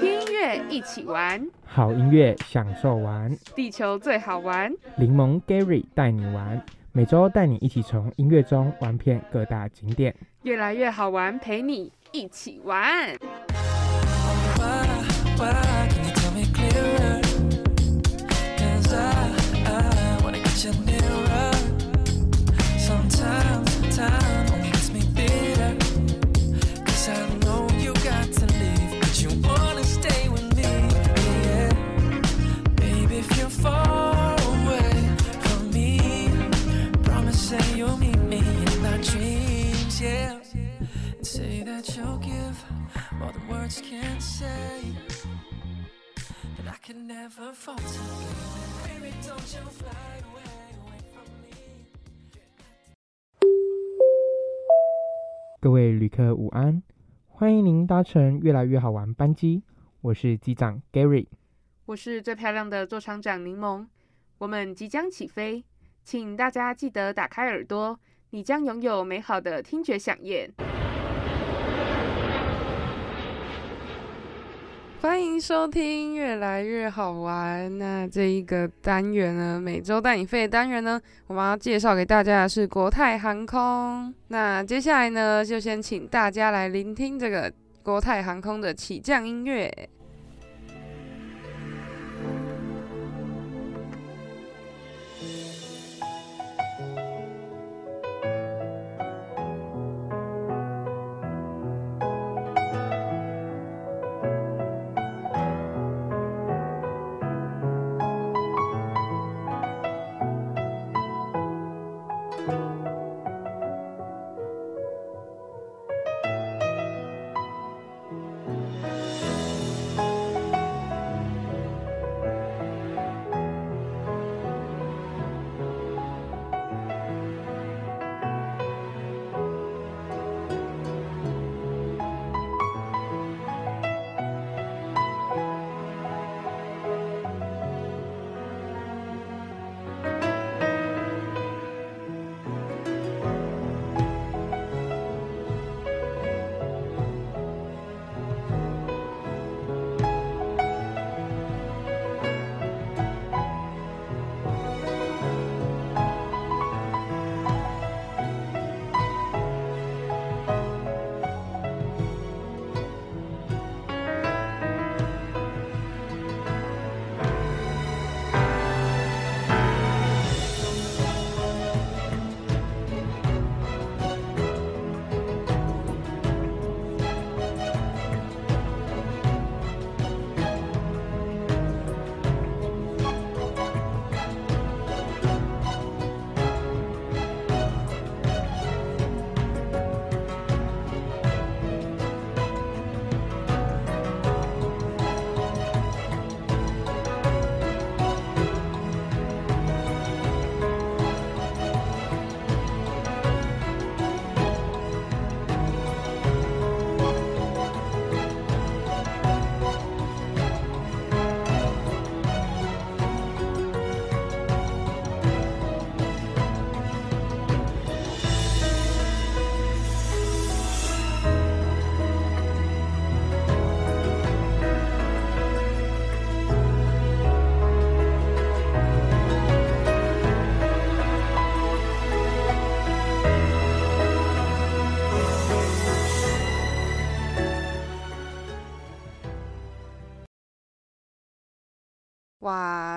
听音乐一起玩，好音乐享受玩，地球最好玩。柠檬 Gary 带你玩，每周带你一起从音乐中玩遍各大景点。越来越好玩，陪你一起玩。Away, away from me. 各位旅客午安，欢迎您搭乘越来越好玩班机，我是机长 Gary。我是最漂亮的座舱长柠檬，我们即将起飞，请大家记得打开耳朵，你将拥有美好的听觉飨宴。欢迎收听《越来越好玩》。那这一个单元呢，每周带你飞的单元呢，我们要介绍给大家的是国泰航空。那接下来呢，就先请大家来聆听这个国泰航空的起降音乐。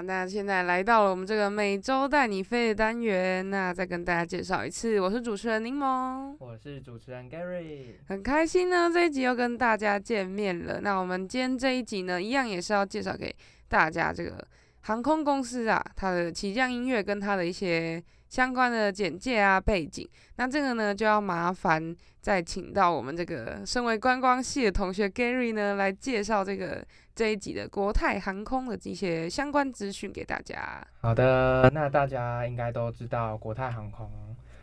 那现在来到了我们这个每周带你飞的单元，那再跟大家介绍一次，我是主持人柠檬，我是主持人 Gary。很开心呢，这一集又跟大家见面了。那我们今天这一集呢，一样也是要介绍给大家这个航空公司啊，它的起降音乐跟它的一些相关的简介啊背景。那这个呢，就要麻烦再请到我们这个身为观光系的同学 Gary 呢，来介绍这个这一集的国泰航空的一些相关资讯给大家。好的，那大家应该都知道国泰航空。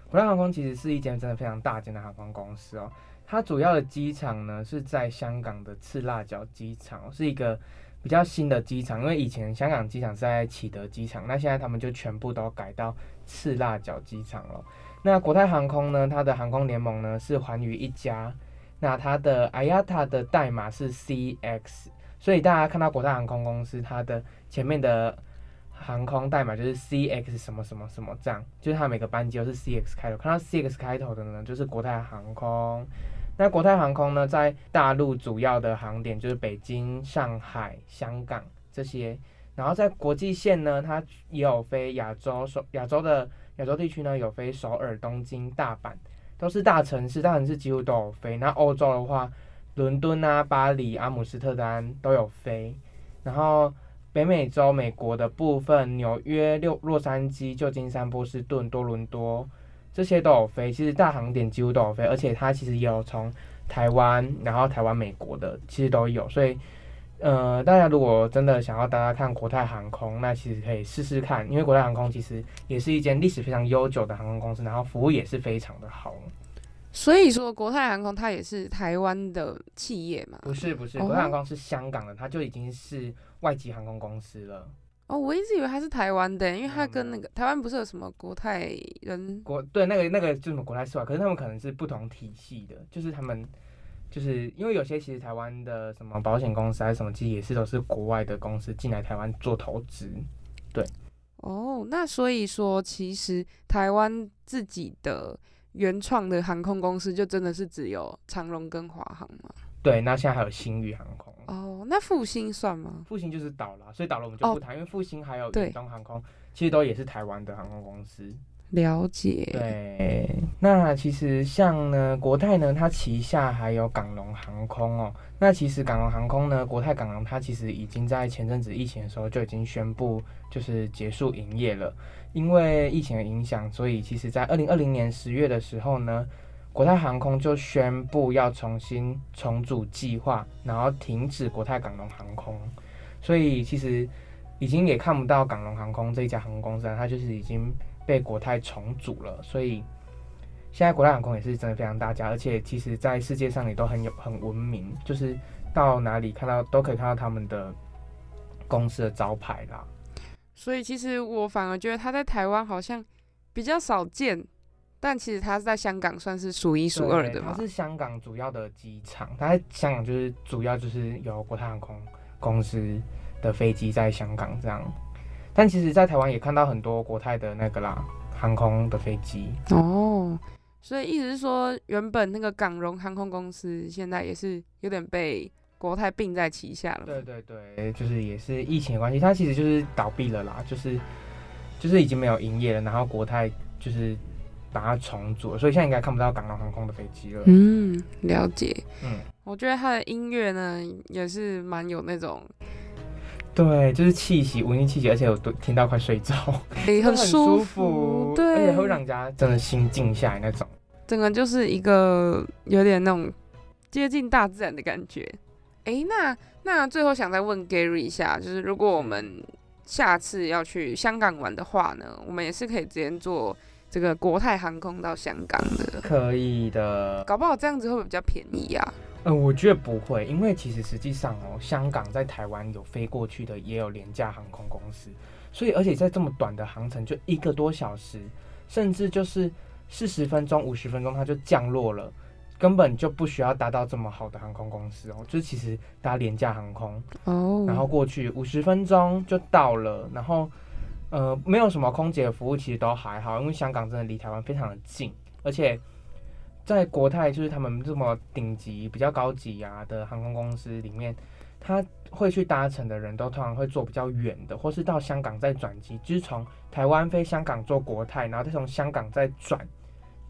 国泰航空其实是一间真的非常大间的航空公司哦。它主要的机场呢是在香港的赤辣角机场，是一个比较新的机场。因为以前香港机场是在启德机场，那现在他们就全部都改到赤辣角机场了。那国泰航空呢，它的航空联盟呢是寰宇一家那它的 IATA 的代码是 CX，所以大家看到国泰航空公司它的前面的航空代码就是 CX 什么什么什么这样，就是它每个班机都是 CX 开头，看到 CX 开头的呢就是国泰航空。那国泰航空呢，在大陆主要的航点就是北京、上海、香港这些，然后在国际线呢，它也有飞亚洲首亚洲的亚洲地区呢有飞首尔、东京、大阪，都是大城市，大城市几乎都有飞。那欧洲的话，伦敦啊、巴黎、阿姆斯特丹都有飞，然后北美洲美国的部分，纽约、六洛杉矶、旧金山、波士顿、多伦多。这些都有飞，其实大航点几乎都有飞，而且它其实也有从台湾，然后台湾、美国的其实都有，所以呃，大家如果真的想要大家看国泰航空，那其实可以试试看，因为国泰航空其实也是一间历史非常悠久的航空公司，然后服务也是非常的好。所以说国泰航空它也是台湾的企业嘛？不是不是，哦国泰航空是香港的，它就已经是外籍航空公司了。哦，我一直以为他是台湾的，因为它没有没有跟那个台湾不是有什么国泰人国对那个那个就是什么国泰世华，可是他们可能是不同体系的，就是他们就是因为有些其实台湾的什么保险公司还是什么，其实也是都是国外的公司进来台湾做投资。对哦，那所以说其实台湾自己的原创的航空公司就真的是只有长荣跟华航吗？对，那现在还有新宇航空，哦，那复兴算吗？复兴就是倒了，所以倒了我们就不哦谈，因为复兴还有对远东航空，其实都也是台湾的航空公司。了解。对，那其实像呢，国泰呢，它旗下还有港龙航空哦。那其实港龙航空呢，国泰港龙它其实已经在前阵子疫情的时候就已经宣布就是结束营业了，因为疫情的影响，所以其实在二零二零年十月的时候呢，国泰航空就宣布要重新重组计划，然后停止国泰港龙航空，所以其实已经也看不到港龙航空这一家航空公司，它就是已经被国泰重组了，所以现在国泰航空也是真的非常大家，而且其实在世界上也都很有很闻名，就是到哪里看到都可以看到他们的公司的招牌啦。所以其实我反而觉得他在台湾好像比较少见，但其实它是在香港算是数一数二的嘛。对它是香港主要的机场，它在香港就是主要就是有国泰航空公司的飞机在香港这样，但其实，在台湾也看到很多国泰的那个啦航空的飞机。哦，所以意思是说，原本那个港荣航空公司现在也是有点被国泰并在旗下了。对对对，就是也是疫情的关系，它其实就是倒闭了啦，就是就是已经没有营业了，然后国泰就是把它重组，所以现在应该看不到港龙航空的飞机了。嗯，了解。嗯，我觉得他的音乐呢也是蛮有那种，对，就是气息，文艺气息，而且我都听到快睡着，诶、很 舒舒服，而对且，会让人家真的心静下来那种。整个就是一个有点那种接近大自然的感觉。诶、那那最后想再问 Gary 一下，就是如果我们下次要去香港玩的话呢，我们也是可以直接坐这个国泰航空到香港的，可以的，搞不好这样子会不会比较便宜啊、嗯，我觉得不会，因为其实实际上哦，香港在台湾有飞过去的也有廉价航空公司，所以而且在这么短的航程，就一个多小时，甚至就是四十分钟、五十分钟，它就降落了，根本就不需要搭到这么好的航空公司哦，就是其实搭廉价航空，哦，然后过去五十分钟就到了，然后呃没有什么空姐服务，其实都还好，因为香港真的离台湾非常的近，而且在国泰就是他们这么顶级、比较高级啊的航空公司里面，他会去搭乘的人都通常会坐比较远的，或是到香港再转机，就是从台湾飞香港坐国泰，然后再从香港再转，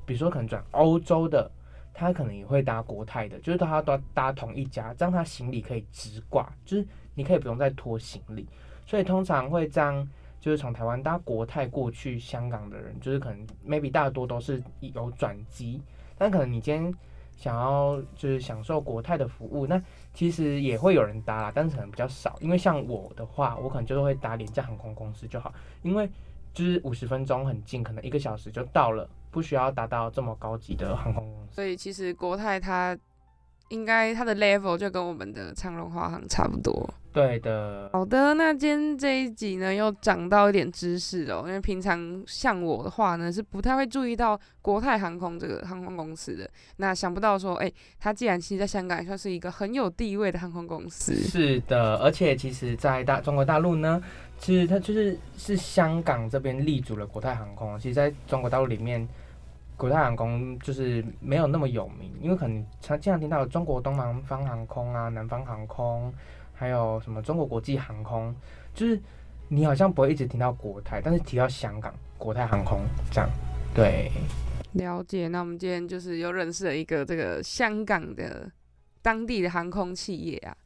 比如说可能转欧洲的。他可能也会搭国泰的，就是他都搭同一家，这样他行李可以直挂，就是你可以不用再拖行李。所以通常会这样，就是从台湾搭国泰过去香港的人，就是可能 maybe 大多都是有转机，但可能你今天想要就是享受国泰的服务，那其实也会有人搭啦，但是可能比较少。因为像我的话，我可能就是会搭廉价航空公司就好，因为就是五十分钟很近，可能一个小时就到了，不需要达到这么高级的航空公司。所以其实国泰它应该它的 level 就跟我们的长荣华航差不多。对的，好的，那今天这一集呢，又长到一点知识哦。因为平常像我的话呢，是不太会注意到国泰航空这个航空公司的。那想不到说，哎、它既然其实在香港也算是一个很有地位的航空公司。是的，而且其实，在大中国大陆呢，其实它就是是香港这边立足了国泰航空。其实，在中国大陆里面，国泰航空就是没有那么有名，因为可能常经常听到中国东南方航空啊、南方航空，还有什么中国国际航空，就是你好像不会一直听到国泰，但是提到香港国泰航空这样，对，了解，那我们今天就是又认识了一个这个香港的当地的航空企业啊。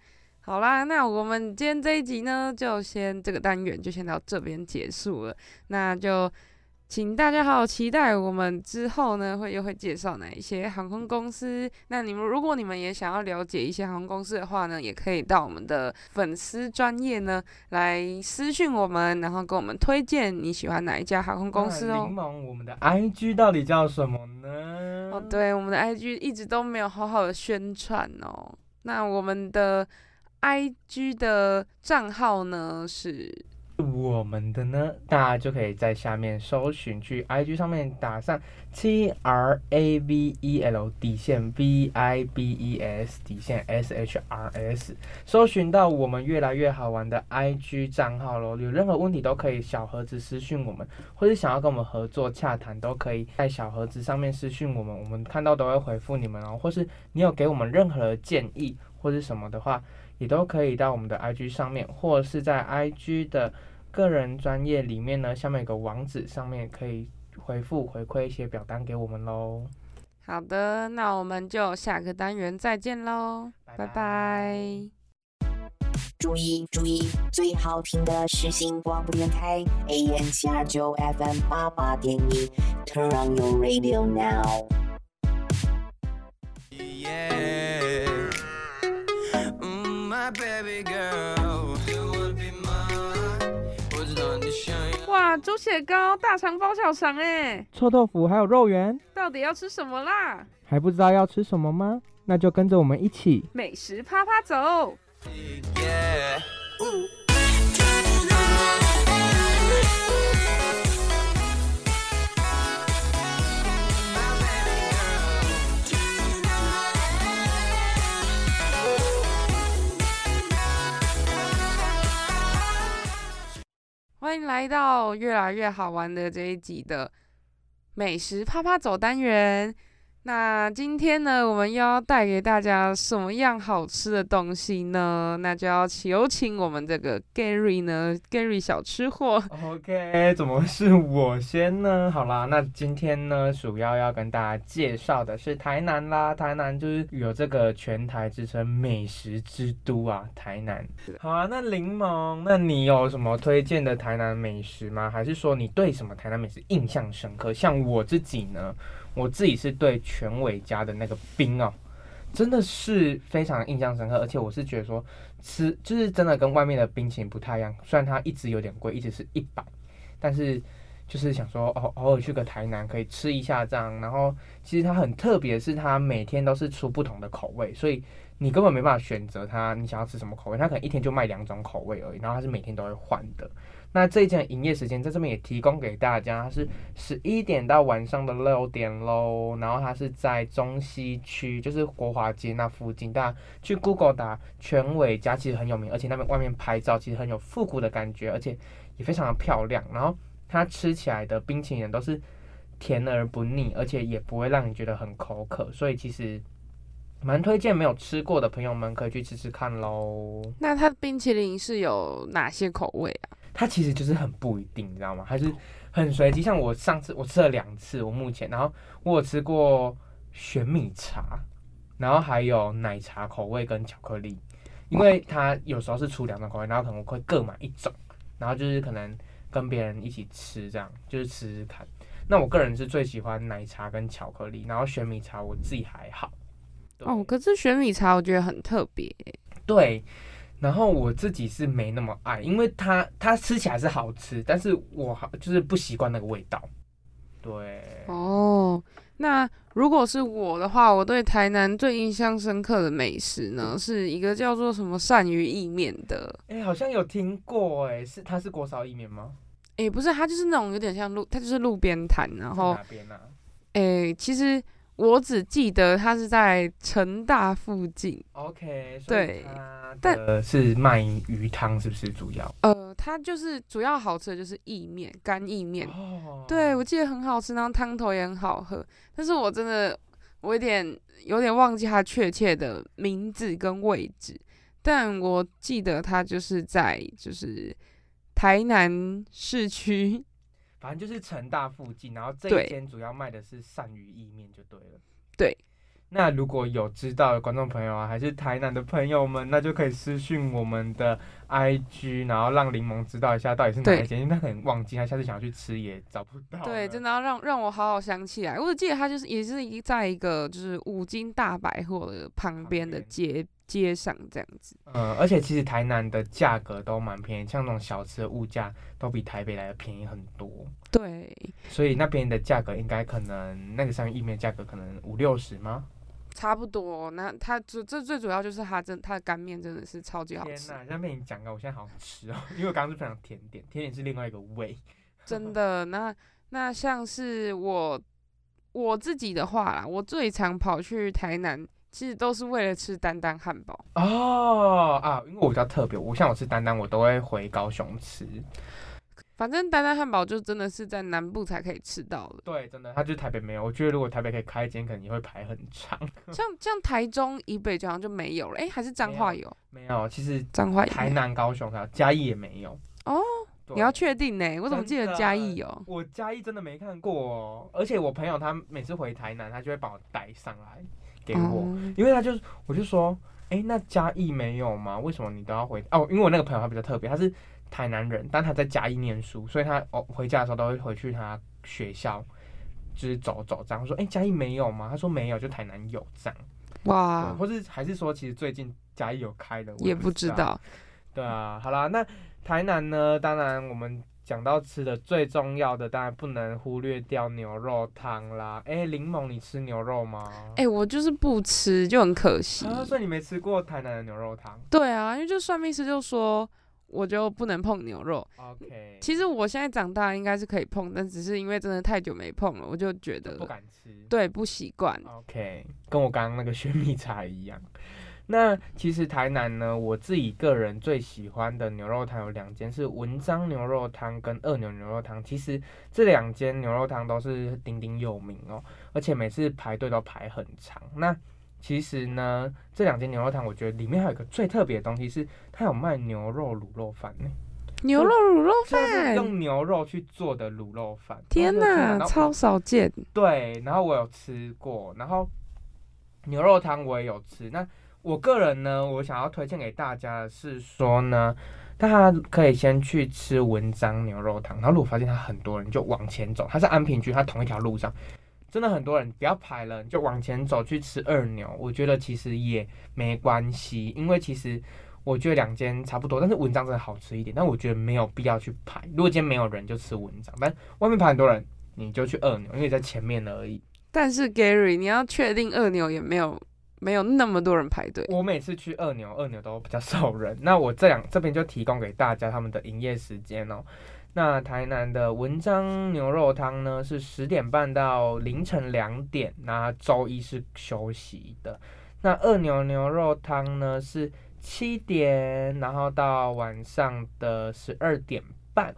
好啦，那我们今天这一集呢，就先这个单元就先到这边结束了。那就请大家好好期待我们之后呢，会又会介绍哪一些航空公司。那你们如果你们也想要了解一些航空公司的话呢，也可以到我们的粉丝专业呢来私讯我们，然后跟我们推荐你喜欢哪一家航空公司哦柠。檬，我们的 IG 到底叫什么呢？哦，对，我们的 IG 一直都没有好好的宣传哦。那我们的 IG 的账号呢是我们的呢，大家就可以在下面搜寻，去 IG 上面打上 T R A V E L 底线 V I B E S 底线 S H R S，搜寻到我们越来越好玩的 IG 账号喽。有任何问题都可以小盒子私讯我们，或者想要跟我们合作洽谈，都可以在小盒子上面私讯我们，我们看到都会回复你们哦。或是你有给我们任何建议或是什么的话，也都可以到我们的 IG 上面，或者是在 IG 的个人专业里面呢，下面有个网址，上面可以回复回馈一些表单给我们喽。好的，那我们就下个单元再见喽，拜拜注意注意，最好听的是新广播电台 AM 七二九 FM 八八点一，Turn on your radio now。血糕、大肠包小肠哎，臭豆腐还有肉圆，到底要吃什么啦？还不知道要吃什么吗？那就跟着我们一起美食啪啪走。Yeah. 欢迎来到越来越好玩的这一集的美食啪啪走单元。那今天呢，我们又要带给大家什么样好吃的东西呢？那就要有请我们这个 Gary 呢，Gary 小吃货。OK，怎么是我先呢？好啦，那今天呢，主要要跟大家介绍的是台南啦。台南就是有这个全台之称美食之都啊，台南。好啊，那柠檬，那你有什么推荐的台南美食吗？还是说你对什么台南美食印象深刻？像我自己呢，我自己是对全伟家的那个冰哦，真的是非常印象深刻，而且我是觉得说吃就是真的跟外面的冰淇淋不太一样，虽然它一直有点贵，一直是一百，但是就是想说哦，偶尔去个台南可以吃一下这样，然后其实它很特别，是它每天都是出不同的口味，所以你根本没办法选择它你想要吃什么口味，它可能一天就卖两种口味而已，然后它是每天都会换的。那这一间营业时间在这边也提供给大家，是十一点到晚上的六点喽。然后它是在中西区，就是国华街那附近。大家去 Google 打全伟家，其实很有名，而且那边外面拍照其实很有复古的感觉，而且也非常的漂亮。然后它吃起来的冰淇淋都是甜而不腻，而且也不会让你觉得很口渴，所以其实蛮推荐没有吃过的朋友们可以去吃吃看喽。那它的冰淇淋是有哪些口味啊？它其实就是很不一定，你知道吗？还是很随机。像我上次我吃了两次，我目前，然后我有吃过玄米茶，然后还有奶茶口味跟巧克力，因为它有时候是出两种口味，然后可能我会各买一种，然后就是可能跟别人一起吃，这样就是吃吃看。那我个人是最喜欢奶茶跟巧克力，然后玄米茶我自己还好。哦，可是玄米茶我觉得很特别欸。对，然后我自己是没那么爱，因为它它吃起来是好吃，但是我好就是不习惯那个味道。对，哦，那如果是我的话，我对台南最印象深刻的美食呢，是一个叫做什么鳝鱼意面的。哎、好像有听过哎，是它是锅烧意面吗？诶、不是，它就是那种有点像路，它就是路边摊，然后哪边啊诶、其实我只记得它是在成大附近。？OK，对但是卖鱼汤，是不是主要？呃，它就是主要好吃的就是意面，干意面。哦对，我记得很好吃，然后汤头也很好喝。但是我真的我有点有点忘记它确切的名字跟位置，但我记得它就是在就是台南市区。反正就是成大附近，然后这一间主要卖的是鳝鱼意面就对了。对。那如果有知道的观众朋友啊，还是台南的朋友们，那就可以私讯我们的 IG，然后让柠檬知道一下到底是哪一间，因为他可能忘记，他下次想要去吃也找不到。对，真的要让让我好好想起来。我只记得他就是也是一在一个就是五金大百货的旁边的边街街上这样子。嗯，而且其实台南的价格都蛮便宜，像那种小吃的物价都比台北来的便宜很多，对，所以那边的价格应该可能那个上面意面价格可能五六十吗？差不多。那它这这最主要就是它真它的干面真的是超级好吃，天呐，像被你讲的，我现在好想吃哦，因为我刚刚是分享甜点，甜点是另外一个味。真的。那那像是我我自己的话啦，我最常跑去台南，其实都是为了吃丹丹汉堡。哦啊，因为我比较特别，我像我吃丹丹，我都会回高雄吃。反正丹丹汉堡就真的是在南部才可以吃到的，对，真的，它就是台北没有。我觉得如果台北可以开一间，可能也会排很长。像像台中以北好像就没有了，诶，还是彰化有，没有，其实彰化有台南、高雄还有嘉义也没有。哦，你要确定呢？我怎么记得嘉义有？我嘉义真的没看过哦，而且我朋友他每次回台南，他就会把我带上来给我，哦因为他就是我就说，哎、那嘉义没有吗？为什么你都要回？哦，因为我那个朋友他比较特别，他是台南人，但他在嘉义念书，所以他哦回家的时候都会回去他学校，就是走走这样。我说，哎、嘉义没有吗？他说没有，就台南有这样。哇，或是还是说，其实最近嘉义有开的，我也不不知。道。对啊，好啦，那台南呢？当然我们讲到吃的最重要的，当然不能忽略掉牛肉汤啦。哎、柠檬，你吃牛肉吗？哎、我就是不吃，就很可惜。啊，所以你没吃过台南的牛肉汤对啊，因为就算命师就说，我就不能碰牛肉。？OK，其实我现在长大应该是可以碰，但只是因为真的太久没碰了，我就觉得不敢吃。对不习惯。OK，跟我刚刚那个 雪米茶一样。那其实台南呢，我自己个人最喜欢的牛肉汤有两间，是文章牛肉汤跟二牛牛肉汤。其实这两间牛肉汤都是鼎鼎有名哦，而且每次排队都排很长。那其实呢，这两间牛肉汤，我觉得里面还有一个最特别的东西是，它有卖牛肉卤肉饭呢，牛肉卤肉就是饭，用牛肉去做的卤肉饭。天哪，哪，然后超少见。对，然后我有吃过，然后牛肉汤我也有吃。那我个人呢，我想要推荐给大家的是说呢，大家可以先去吃文章牛肉汤，然后如果发现它很多人就往前走，它是安平区，它同一条路上。真的很多人不要排了，就往前走去吃二牛。我觉得其实也没关系，因为其实我觉得两间差不多，但是文章真的好吃一点。但我觉得没有必要去排，如果今天没有人就吃文章，但外面排很多人，你就去二牛，因为在前面而已。但是 Gary，你要确定二牛也没有没有那么多人排队。我每次去二牛，二牛都比较 少人。那我这两这边就提供给大家他们的营业时间哦。那台南的文章牛肉汤呢是十点半到凌晨两点，那周一是休息的。那二牛牛肉汤呢是七点，然后到晚上的十二点半。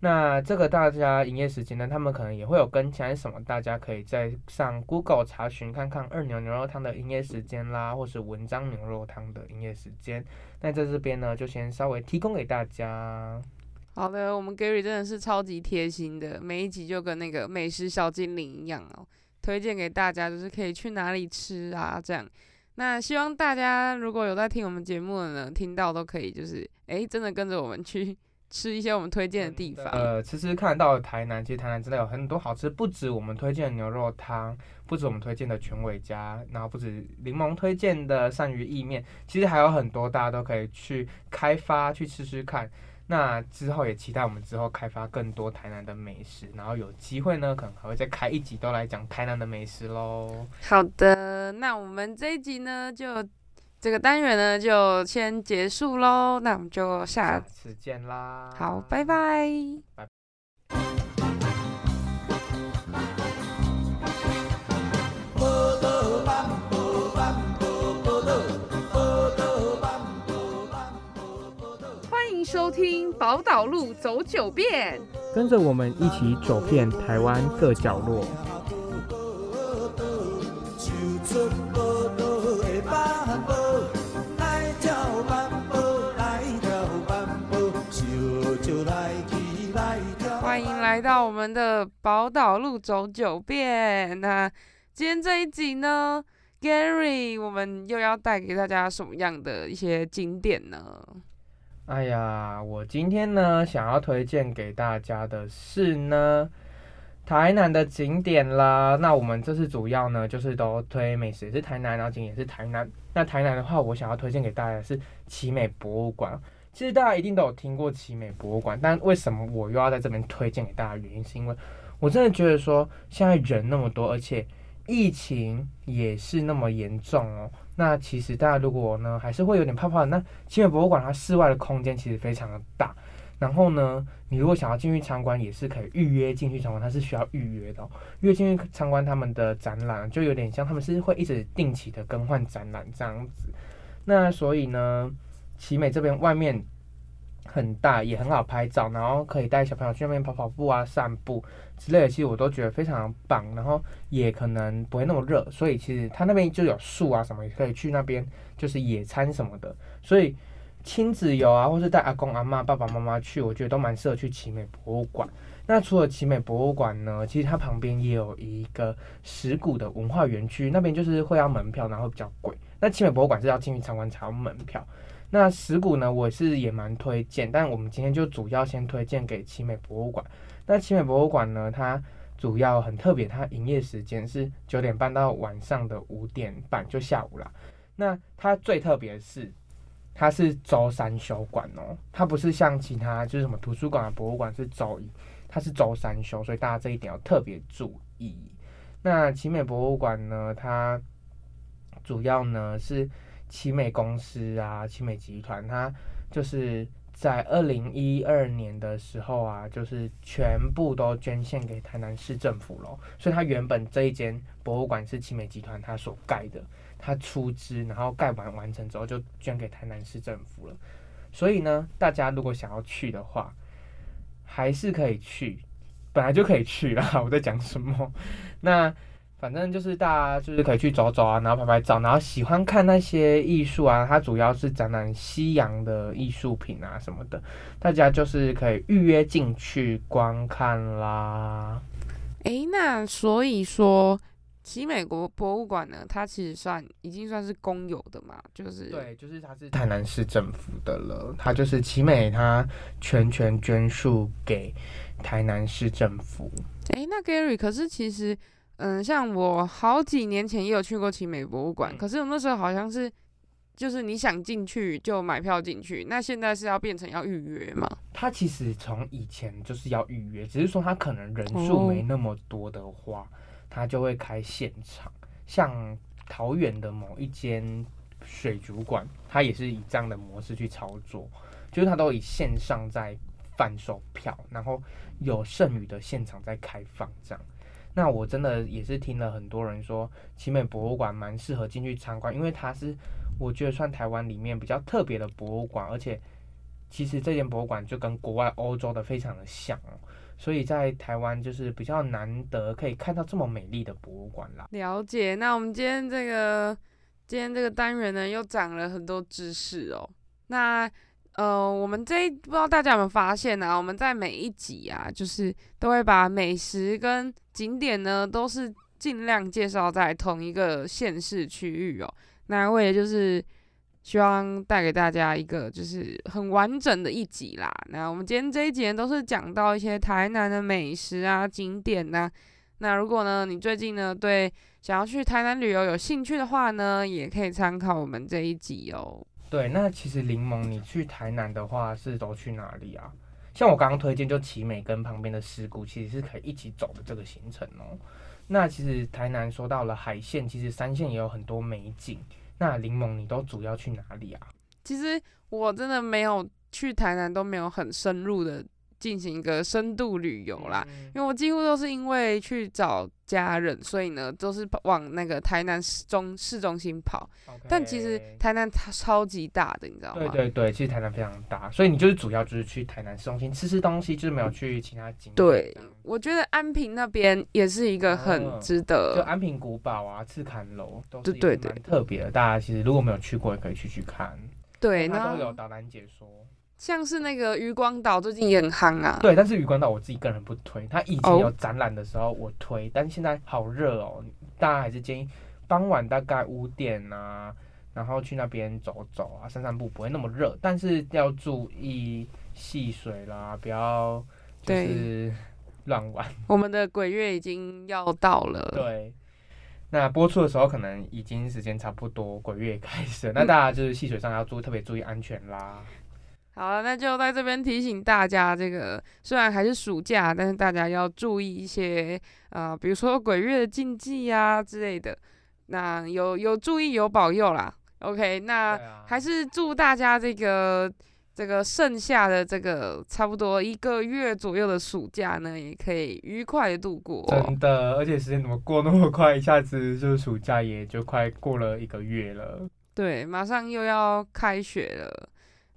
那这个大家营业时间呢，他们可能也会有跟起来什么，大家可以在上 Google 查询看看二牛牛肉汤的营业时间啦，或是文章牛肉汤的营业时间。那在这边呢，就先稍微提供给大家。好的，我们 Gary 真的是超级贴心的，每一集就跟那个美食小精灵一样哦，推荐给大家，就是可以去哪里吃啊，这样。那希望大家如果有在听我们节目的呢，听到都可以就是诶，真的跟着我们去吃一些我们推荐的地方。呃，其实看到台南，其实台南真的有很多好吃，不止我们推荐的牛肉汤，不止我们推荐的全伟家，然后不止柠檬推荐的鳝鱼意面，其实还有很多大家都可以去开发去吃吃看。那之后也期待我们之后开发更多台南的美食，然后有机会呢，可能还会再开一集都来讲台南的美食喽。好的，那我们这一集呢，就这个单元呢就先结束喽。那我们就下下次见啦！好，拜拜。欢迎收听宝岛路走九遍。跟着我们一起走遍台湾各角落。欢迎来到我们的宝岛路走九遍。那今天这一集呢，Gary，我们又要带给大家什么样的一些景点呢？哎呀，我今天呢想要推荐给大家的是呢台南的景点啦。那我们这次主要呢就是都推美食也是台南，然后景点是台南。那台南的话，我想要推荐给大家的是奇美博物馆。其实大家一定都有听过奇美博物馆，但为什么我又要在这边推荐给大家？原因是因为我真的觉得说现在人那么多，而且疫情也是那么严重哦。那其实大家如果呢还是会有点怕怕，那奇美博物馆它室外的空间其实非常的大，然后呢，你如果想要进去参观，也是可以预约进去参观，它是需要预约的、哦。预约进去参观他们的展览，就有点像他们是会一直定期的更换展览这样子。那所以呢，奇美这边外面很大，也很好拍照，然后可以带小朋友去那边跑跑步啊、散步之类的，其实我都觉得非常棒。然后也可能不会那么热，所以其实它那边就有树啊什么，也可以去那边就是野餐什么的。所以亲子游啊，或是带阿公阿妈、爸爸妈妈去，我觉得都蛮适合去奇美博物馆。那除了奇美博物馆呢，其实它旁边也有一个石鼓的文化园区，那边就是会要门票，然后比较贵。那奇美博物馆是要进去参观才要门票。那石鼓呢，我是也蛮推荐，但我们今天就主要先推荐给奇美博物馆。那奇美博物馆呢，它主要很特别，它营业时间是九点半到晚上的五点半，就下午啦。那它最特别的是，它是周三休馆哦，它不是像其他就是什么图书馆啊、博物馆是周一，它是周三休，所以大家这一点要特别注意。那奇美博物馆呢，它主要呢是奇美公司啊，奇美集团，它就是在二零一二年的时候啊，就是全部都捐献给台南市政府了。所以它原本这一间博物馆是奇美集团它所盖的，它出资，然后盖完完成之后就捐给台南市政府了。所以呢，大家如果想要去的话，还是可以去，本来就可以去啦。我在讲什么？那反正就是大家就是可以去走走啊，然后拍拍照，然后喜欢看那些艺术啊，它主要是展览西洋的艺术品啊什么的，大家就是可以预约进去观看啦。诶，那所以说，奇美国博物馆呢，它其实算已经算是公有的嘛，就是对，就是它是台南市政府的了，它就是奇美，它全权捐属给台南市政府。诶，那 Gary，可是其实，嗯，像我好几年前也有去过奇美博物馆，嗯可是我那时候好像是，就是你想进去就买票进去，那现在是要变成要预约吗？它其实从以前就是要预约，只是说它可能人数没那么多的话，它就会开现场。像桃园的某一间水族馆，它也是以这样的模式去操作，就是它都以线上在贩售票，然后有剩余的现场在开放这样。那我真的也是听了很多人说，奇美博物馆蛮适合进去参观，因为它是我觉得算台湾里面比较特别的博物馆，而且其实这间博物馆就跟国外欧洲的非常的像哦，所以在台湾就是比较难得可以看到这么美丽的博物馆啦。了解。那我们今天这个今天这个单元呢，又长了很多知识哦。那呃，我们这一不知道大家有没有发现啊？我们在每一集啊，就是都会把美食跟景点呢，都是尽量介绍在同一个县市区域哦。那为了就是希望带给大家一个就是很完整的一集啦。那我们今天这一集呢，都是讲到一些台南的美食啊、景点呐、那如果呢，你最近呢对想要去台南旅游有兴趣的话呢，也可以参考我们这一集哦。对，那其实柠檬，你去台南的话是都去哪里啊？像我刚刚推荐就奇美跟旁边的石鼓，其实是可以一起走的这个行程哦。那其实台南说到了海线，其实三线也有很多美景。那柠檬你都主要去哪里啊？其实我真的没有去台南，都没有很深入的进行一个深度旅游啦。嗯因为我几乎都是因为去找家人，所以呢都是往那个台南市中市中心跑。但其实台南它超级大的，你知道吗？对对对，其实台南非常大，所以你就是主要就是去台南市中心吃吃东西，就是没有去其他景点。对我觉得安平那边也是一个很哦值就得。安平古堡啊、赤坎楼都是对对特别的，大家其实如果没有去过，也可以去去看。对，它然后都有导览解说。像是那个渔光岛最近也很夯啊。对，但是渔光岛我自己个人不推，它以前哦有展览的时候我推，但现在好热哦，大家还是建议傍晚大概五点啊，然后去那边走走啊，散散步，不会那么热，但是要注意戏水啦，不要就是乱玩。我们的鬼月已经要到了。对，那播出的时候可能已经时间差不多，鬼月开始，那嗯大家就是戏水上要注特别注意安全啦。好了，那就在这边提醒大家，这个虽然还是暑假，但是大家要注意一些呃，比如说鬼月的禁忌啊之类的。那有有注意有保佑啦。OK，那还是祝大家这个这个剩下的这个差不多一个月左右的暑假呢，也可以愉快的度过、哦。真的，而且时间怎么过那么快，一下子就是暑假也就快过了一个月了。对，马上又要开学了，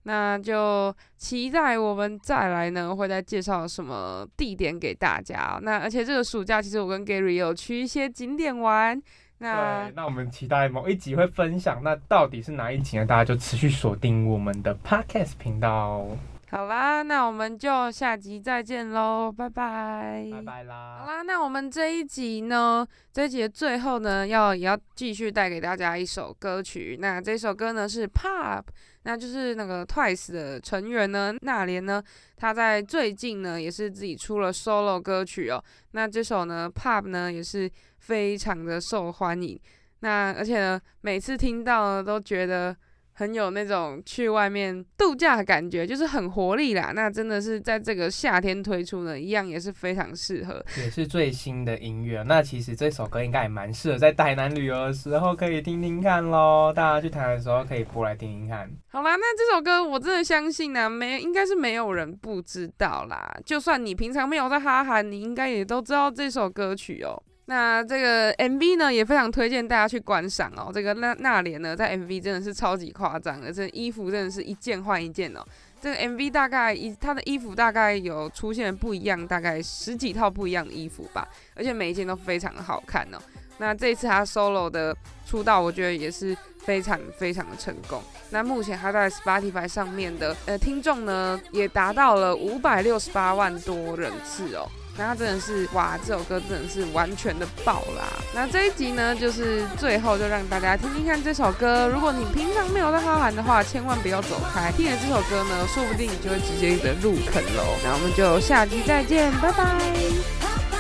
那就期待我们再来呢，会再介绍什么地点给大家。那而且这个暑假，其实我跟 Gary 有去一些景点玩。那对，那我们期待某一集会分享，那到底是哪一集呢？大家就持续锁定我们的 Podcast 频道。好啦，那我们就下集再见喽，拜拜，拜拜啦好啦！啦，那我们这一集呢，这一集的最后呢，要也要继续带给大家一首歌曲。那这首歌呢是 Pop，那就是那个 Twice 的成员呢，那莲呢，他在最近呢也是自己出了 solo 歌曲哦。那这首呢 Pop 呢也是非常的受欢迎。那而且呢，每次听到呢都觉得。很有那种去外面度假的感觉，就是很活力啦。那真的是在这个夏天推出呢，一样也是非常适合。也是最新的音乐。那其实这首歌应该也蛮适合在台南旅游的时候可以听听看喽。大家去台南的时候可以播来听听看。好啦，那这首歌我真的相信呢、没应该是没有人不知道啦。就算你平常没有在哈韩，你应该也都知道这首歌曲哦。那这个 MV 呢，也非常推荐大家去观赏哦。这个那那莲呢，在 MV 真的是超级夸张的，这衣服真的是一件换一件哦。这个 MV 大概一他的衣服大概有出现不一样，大概十几套不一样的衣服吧，而且每一件都非常的好看哦。那这一次他 solo 的出道，我觉得也是非常非常的成功。那目前他在 Spotify 上面的呃听众呢，也达到了五百六十八万多人次哦。那真的是哇，这首歌真的是完全的爆啦！那这一集呢，就是最后就让大家听听看这首歌。如果你平常没有在哈韩的话，千万不要走开，听了这首歌呢，说不定你就会直接的入坑喽。那我们就下集再见，拜拜。